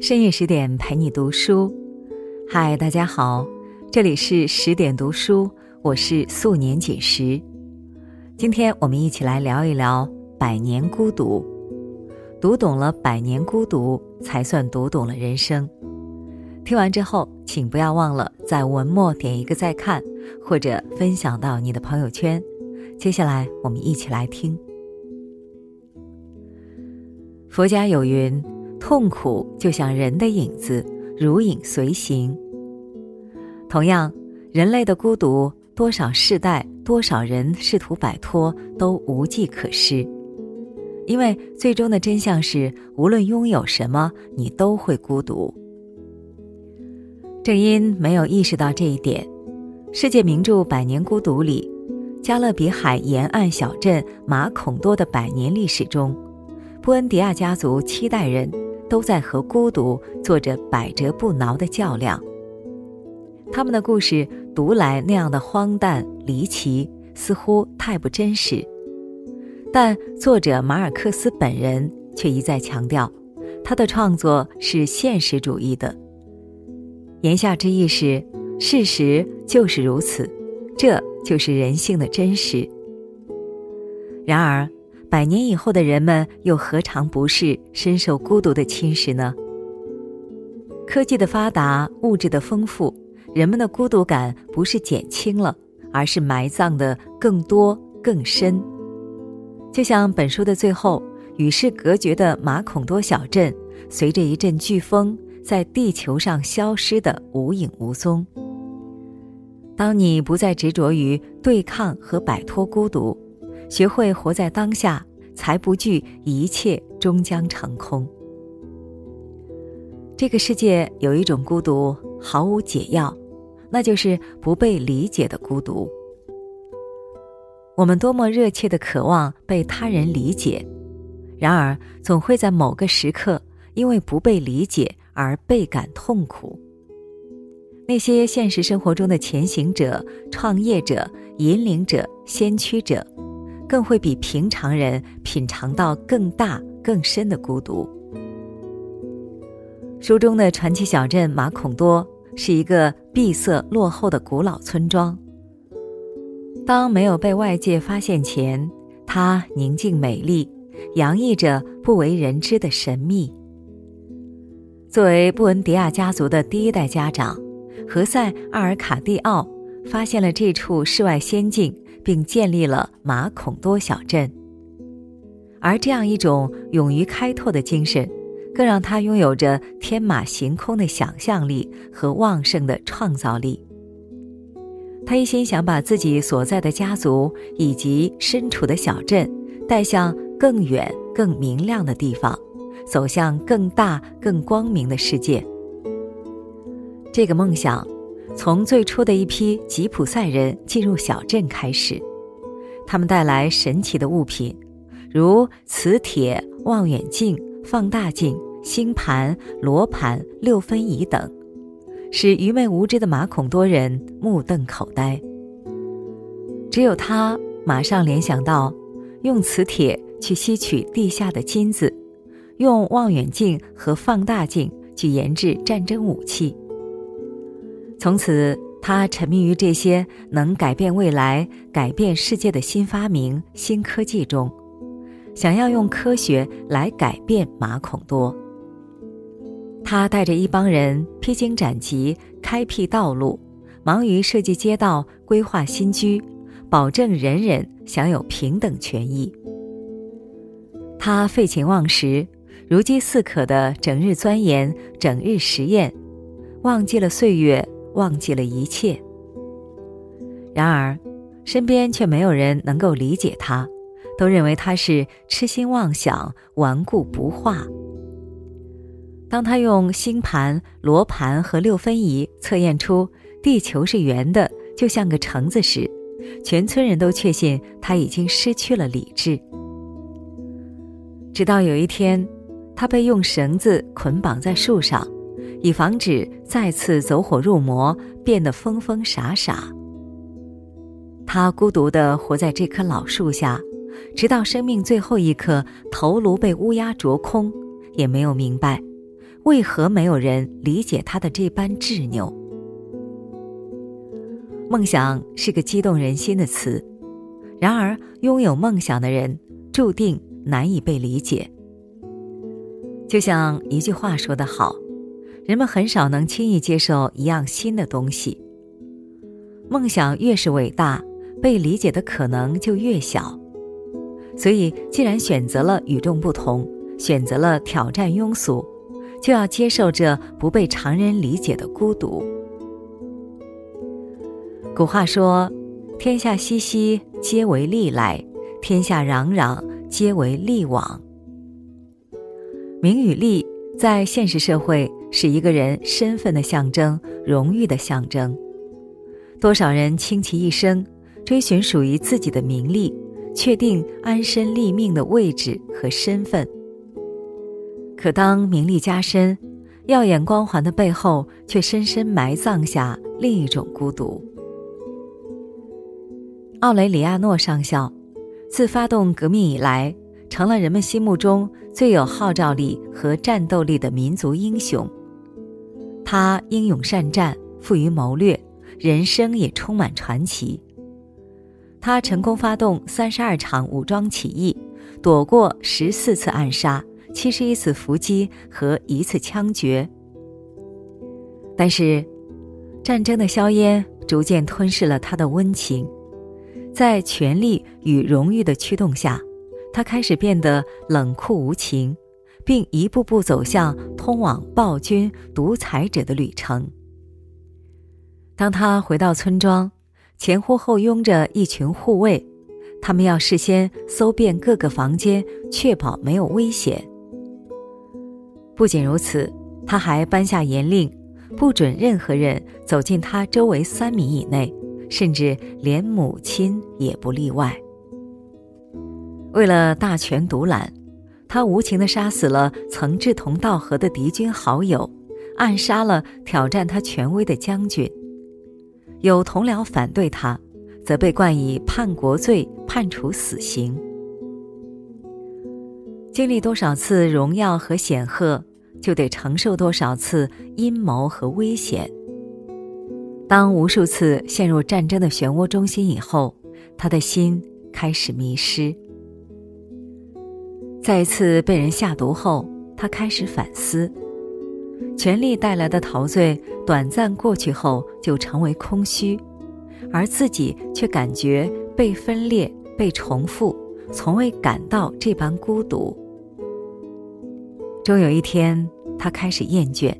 深夜十点陪你读书，嗨，大家好，这里是十点读书，我是素年锦时。今天我们一起来聊一聊百年孤独，读懂了百年孤独，才算读懂了人生。听完之后，请不要忘了在文末点一个再看，或者分享到你的朋友圈。接下来我们一起来听。佛家有云。痛苦就像人的影子，如影随形。同样，人类的孤独，多少世代、多少人试图摆脱，都无计可施。因为最终的真相是，无论拥有什么，你都会孤独。正因没有意识到这一点，世界名著《百年孤独》里，加勒比海沿岸小镇马孔多的百年历史中，布恩迪亚家族七代人。都在和孤独做着百折不挠的较量。他们的故事读来那样的荒诞离奇，似乎太不真实。但作者马尔克斯本人却一再强调，他的创作是现实主义的。言下之意是，事实就是如此，这就是人性的真实。然而。百年以后的人们又何尝不是深受孤独的侵蚀呢？科技的发达，物质的丰富，人们的孤独感不是减轻了，而是埋葬的更多更深。就像本书的最后，与世隔绝的马孔多小镇，随着一阵飓风，在地球上消失的无影无踪。当你不再执着于对抗和摆脱孤独。学会活在当下，才不惧一切终将成空。这个世界有一种孤独毫无解药，那就是不被理解的孤独。我们多么热切的渴望被他人理解，然而总会在某个时刻因为不被理解而倍感痛苦。那些现实生活中的前行者、创业者、引领者、先驱者。更会比平常人品尝到更大更深的孤独。书中的传奇小镇马孔多是一个闭塞落后的古老村庄。当没有被外界发现前，它宁静美丽，洋溢着不为人知的神秘。作为布恩迪亚家族的第一代家长，何塞·阿尔卡蒂奥发现了这处世外仙境。并建立了马孔多小镇，而这样一种勇于开拓的精神，更让他拥有着天马行空的想象力和旺盛的创造力。他一心想把自己所在的家族以及身处的小镇带向更远、更明亮的地方，走向更大、更光明的世界。这个梦想。从最初的一批吉普赛人进入小镇开始，他们带来神奇的物品，如磁铁、望远镜、放大镜、星盘、罗盘、六分仪等，使愚昧无知的马孔多人目瞪口呆。只有他马上联想到，用磁铁去吸取地下的金子，用望远镜和放大镜去研制战争武器。从此，他沉迷于这些能改变未来、改变世界的新发明、新科技中，想要用科学来改变马孔多。他带着一帮人披荆斩棘、开辟道路，忙于设计街道、规划新居，保证人人享有平等权益。他废寝忘食，如饥似渴的整日钻研、整日实验，忘记了岁月。忘记了一切。然而，身边却没有人能够理解他，都认为他是痴心妄想、顽固不化。当他用星盘、罗盘和六分仪测验出地球是圆的，就像个橙子时，全村人都确信他已经失去了理智。直到有一天，他被用绳子捆绑在树上。以防止再次走火入魔，变得疯疯傻傻。他孤独地活在这棵老树下，直到生命最后一刻，头颅被乌鸦啄空，也没有明白，为何没有人理解他的这般执拗？梦想是个激动人心的词，然而拥有梦想的人注定难以被理解。就像一句话说得好，人们很少能轻易接受一样新的东西。梦想越是伟大，被理解的可能就越小。所以，既然选择了与众不同，选择了挑战庸俗，就要接受这不被常人理解的孤独。古话说：“天下熙熙，皆为利来；天下攘攘，皆为利往。”名与利在现实社会是一个人身份的象征，荣誉的象征。多少人倾其一生追寻属于自己的名利，确定安身立命的位置和身份。可当名利加身，耀眼光环的背后，却深深埋葬下另一种孤独。奥雷里亚诺上校，自发动革命以来，成了人们心目中最有号召力和战斗力的民族英雄。他英勇善战，富于谋略，人生也充满传奇。他成功发动三十二场武装起义，躲过十四次暗杀、七十一次伏击和一次枪决。但是，战争的硝烟逐渐吞噬了他的温情。在权力与荣誉的驱动下，他开始变得冷酷无情，并一步步走向通往暴君独裁者的旅程。当他回到村庄，前呼后拥着一群护卫，他们要事先搜遍各个房间，确保没有危险。不仅如此，他还颁下严令，不准任何人走进他周围三米以内。甚至连母亲也不例外。为了大权独揽，他无情地杀死了曾志同道合的敌军好友，暗杀了挑战他权威的将军。有同僚反对他，则被冠以叛国罪，判处死刑。经历多少次荣耀和显赫，就得承受多少次阴谋和危险。当无数次陷入战争的漩涡中心以后，他的心开始迷失。再一次被人下毒后，他开始反思：权力带来的陶醉短暂过去后就成为空虚，而自己却感觉被分裂、被重复，从未感到这般孤独。终有一天，他开始厌倦。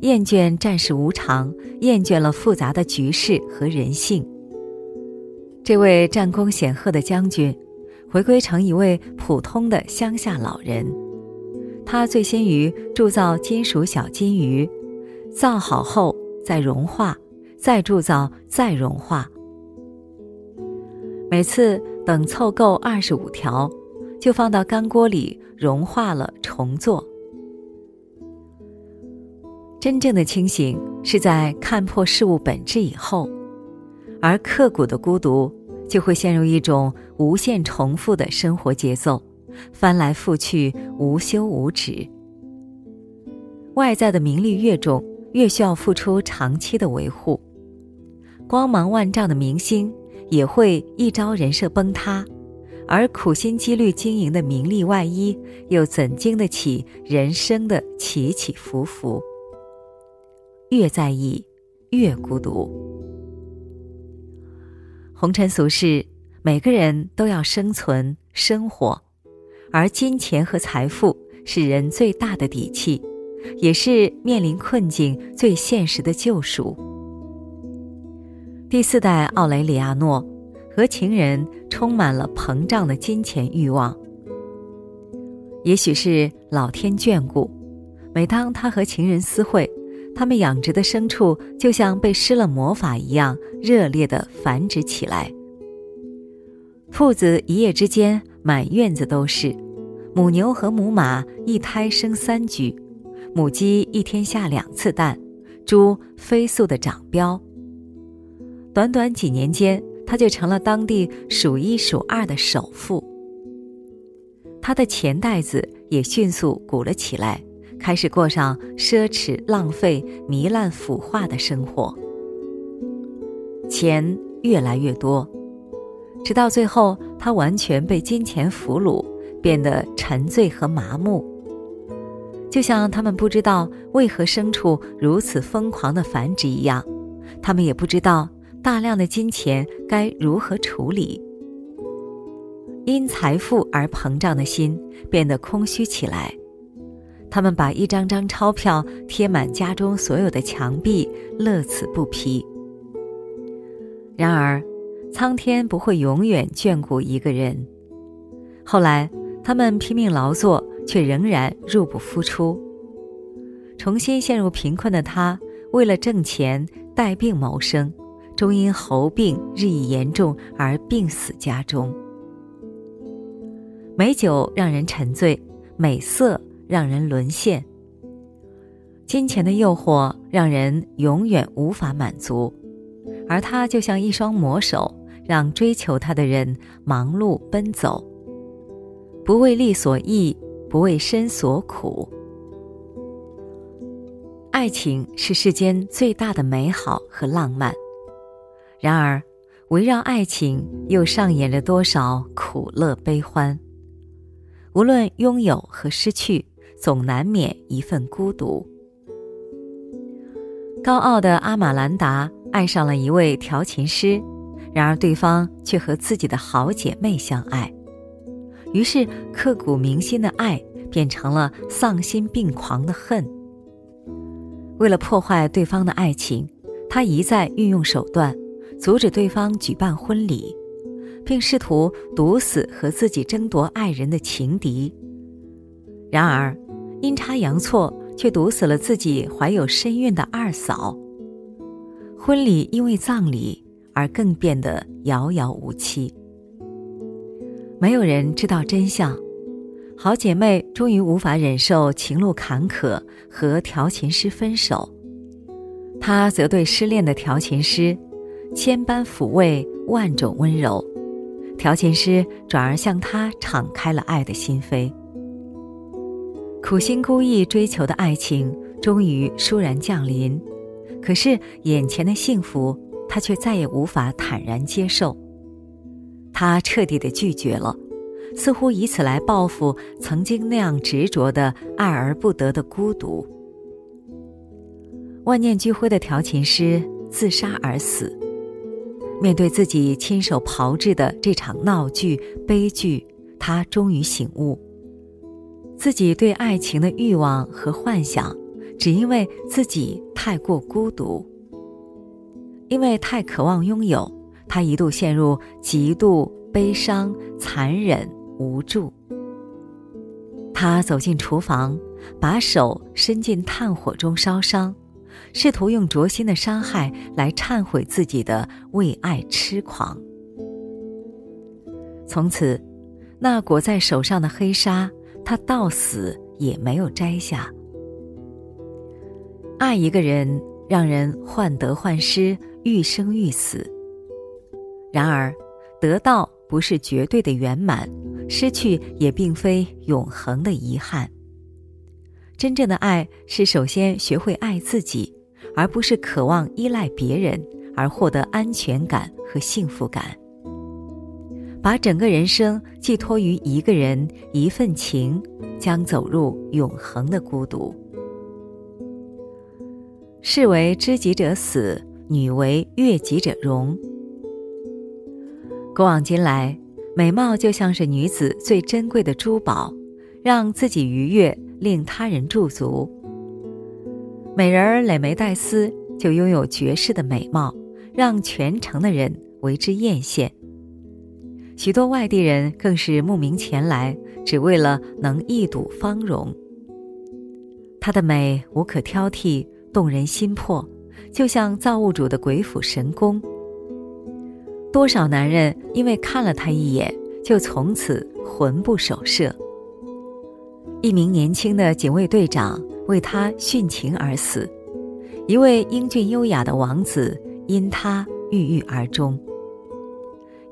厌倦战事无常，厌倦了复杂的局势和人性。这位战功显赫的将军，回归成一位普通的乡下老人。他醉心于铸造金属小金鱼，造好后再融化，再铸造，再融化。每次等凑够二十五条，就放到干锅里融化了，重做。真正的清醒是在看破事物本质以后，而刻骨的孤独就会陷入一种无限重复的生活节奏，翻来覆去，无休无止。外在的名利越重，越需要付出长期的维护。光芒万丈的明星也会一朝人设崩塌，而苦心积虑经营的名利外衣，又怎经得起人生的起起伏伏？越在意，越孤独。红尘俗世，每个人都要生存生活，而金钱和财富是人最大的底气，也是面临困境最现实的救赎。第四代奥雷里亚诺和情人充满了膨胀的金钱欲望。也许是老天眷顾，每当他和情人私会。他们养殖的牲畜就像被施了魔法一样，热烈地繁殖起来。兔子一夜之间满院子都是，母牛和母马一胎生三居，母鸡一天下两次蛋，猪飞速的长膘。短短几年间，他就成了当地数一数二的首富。他的钱袋子也迅速鼓了起来。开始过上奢侈、浪费、糜烂、腐化的生活。钱越来越多，直到最后，他完全被金钱俘虏，变得沉醉和麻木。就像他们不知道为何牲畜如此疯狂的繁殖一样，他们也不知道大量的金钱该如何处理。因财富而膨胀的心变得空虚起来，他们把一张张钞票贴满家中所有的墙壁，乐此不疲。然而，苍天不会永远眷顾一个人。后来，他们拼命劳作，却仍然入不敷出。重新陷入贫困的他，为了挣钱带病谋生，终因喉病日益严重而病死家中。美酒让人沉醉，美色让人沦陷，金钱的诱惑让人永远无法满足。而他就像一双魔手，让追求他的人忙碌奔走，不为利所役，不为身所苦。爱情是世间最大的美好和浪漫，然而，围绕爱情又上演着多少苦乐悲欢？无论拥有和失去，总难免一份孤独。高傲的阿玛兰达。爱上了一位调琴师，然而对方却和自己的好姐妹相爱，于是刻骨铭心的爱变成了丧心病狂的恨。为了破坏对方的爱情，他一再运用手段，阻止对方举办婚礼，并试图毒死和自己争夺爱人的情敌。然而，阴差阳错，却毒死了自己怀有身孕的二嫂。婚礼因为葬礼而更变得遥遥无期。没有人知道真相，好姐妹终于无法忍受情路坎坷，和调琴师分手。她则对失恋的调琴师，千般抚慰，万种温柔。调琴师转而向她敞开了爱的心扉。苦心孤诣追求的爱情，终于倏然降临。可是眼前的幸福，他却再也无法坦然接受。他彻底的拒绝了，似乎以此来报复曾经那样执着的爱而不得的孤独。万念俱灰的调琴师自杀而死。面对自己亲手炮制的这场闹剧悲剧，他终于醒悟，自己对爱情的欲望和幻想。只因为自己太过孤独，因为太渴望拥有，他一度陷入极度悲伤、残忍、无助。他走进厨房，把手伸进炭火中烧伤，试图用灼心的伤害来忏悔自己的为爱痴狂。从此，那裹在手上的黑纱，他到死也没有摘下。爱一个人，让人患得患失，欲生欲死。然而，得到不是绝对的圆满，失去也并非永恒的遗憾。真正的爱是首先学会爱自己，而不是渴望依赖别人而获得安全感和幸福感。把整个人生寄托于一个人、一份情，将走入永恒的孤独。士为知己者死，女为悦己者容。古往今来，美貌就像是女子最珍贵的珠宝，让自己愉悦，令他人驻足。美人儿蕾梅黛丝，就拥有绝世的美貌，让全城的人为之艳羡。许多外地人更是慕名前来，只为了能一睹芳容。她的美无可挑剔。动人心魄，就像造物主的鬼斧神工。多少男人因为看了她一眼，就从此魂不守舍。一名年轻的警卫队长为她殉情而死，一位英俊优雅的王子因她郁郁而终。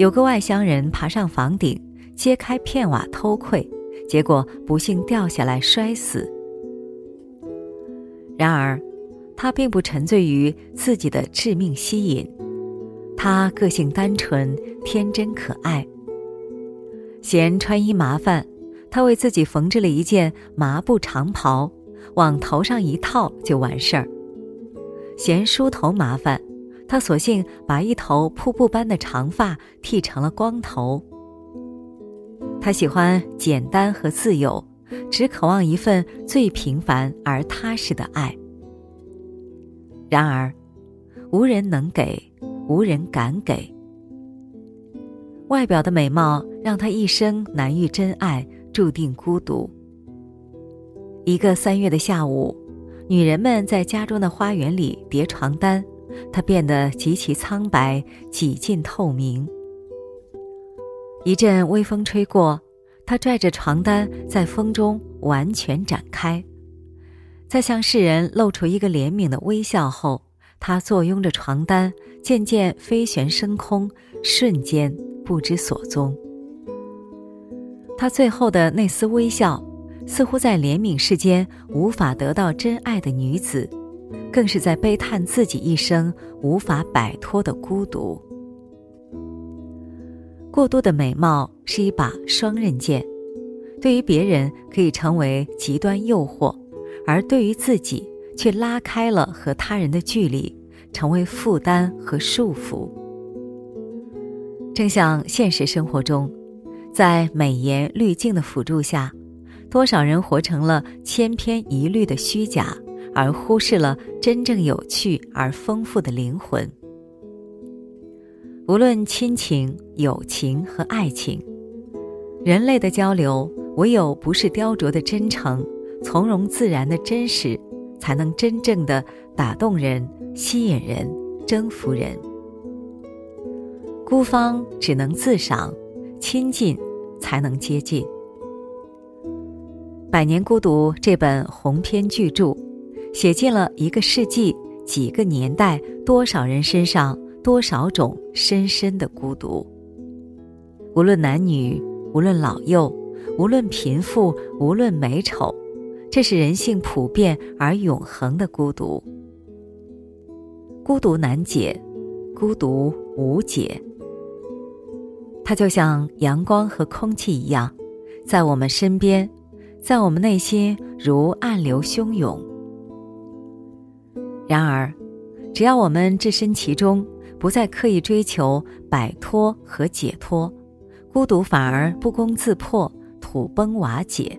有个外乡人爬上房顶，揭开片瓦偷窥，结果不幸掉下来摔死。然而，他并不沉醉于自己的致命吸引。他个性单纯、天真可爱。嫌穿衣麻烦，他为自己缝制了一件麻布长袍，往头上一套就完事儿。嫌梳头麻烦，他索性把一头瀑布般的长发剃成了光头。他喜欢简单和自由，只渴望一份最平凡而踏实的爱。然而，无人能给，无人敢给。外表的美貌让他一生难遇真爱，注定孤独。一个三月的下午，女人们在家中的花园里叠床单，她变得极其苍白，几近透明。一阵微风吹过，他拽着床单在风中完全展开，在向世人露出一个怜悯的微笑后，他坐拥着床单渐渐飞旋升空，瞬间不知所踪。他最后的那丝微笑，似乎在怜悯世间无法得到真爱的女子，更是在悲叹自己一生无法摆脱的孤独。过多的美貌是一把双刃剑，对于别人可以成为极端诱惑，而对于自己却拉开了和他人的距离，成为负担和束缚。正像现实生活中，在美颜滤镜的辅助下，多少人活成了千篇一律的虚假，而忽视了真正有趣而丰富的灵魂。无论亲情、友情和爱情，人类的交流唯有不是雕琢的真诚、从容自然的真实，才能真正的打动人、吸引人、征服人。孤芳只能自赏，亲近才能接近。《百年孤独》这本鸿篇巨著，写进了一个世纪、几个年代、多少人身上。多少种深深的孤独。无论男女，无论老幼，无论贫富，无论美丑，这是人性普遍而永恒的孤独。孤独难解，孤独无解。它就像阳光和空气一样，在我们身边，在我们内心如暗流汹涌。然而，只要我们置身其中。不再刻意追求摆脱和解脱，孤独反而不攻自破、土崩瓦解。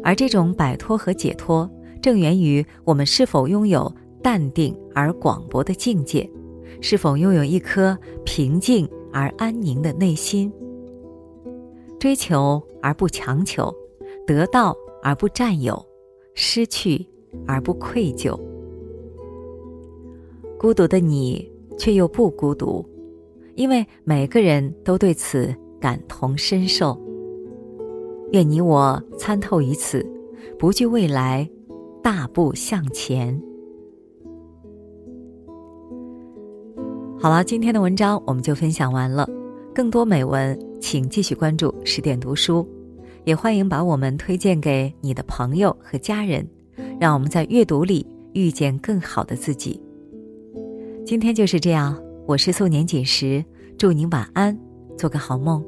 而这种摆脱和解脱，正源于我们是否拥有淡定而广博的境界，是否拥有一颗平静而安宁的内心。追求而不强求，得到而不占有，失去而不愧疚。孤独的你。却又不孤独，因为每个人都对此感同身受。愿你我参透于此，不惧未来，大步向前。好了，今天的文章我们就分享完了。更多美文，请继续关注十点读书，也欢迎把我们推荐给你的朋友和家人，让我们在阅读里遇见更好的自己。今天就是这样，我是素年锦时，祝您晚安，做个好梦。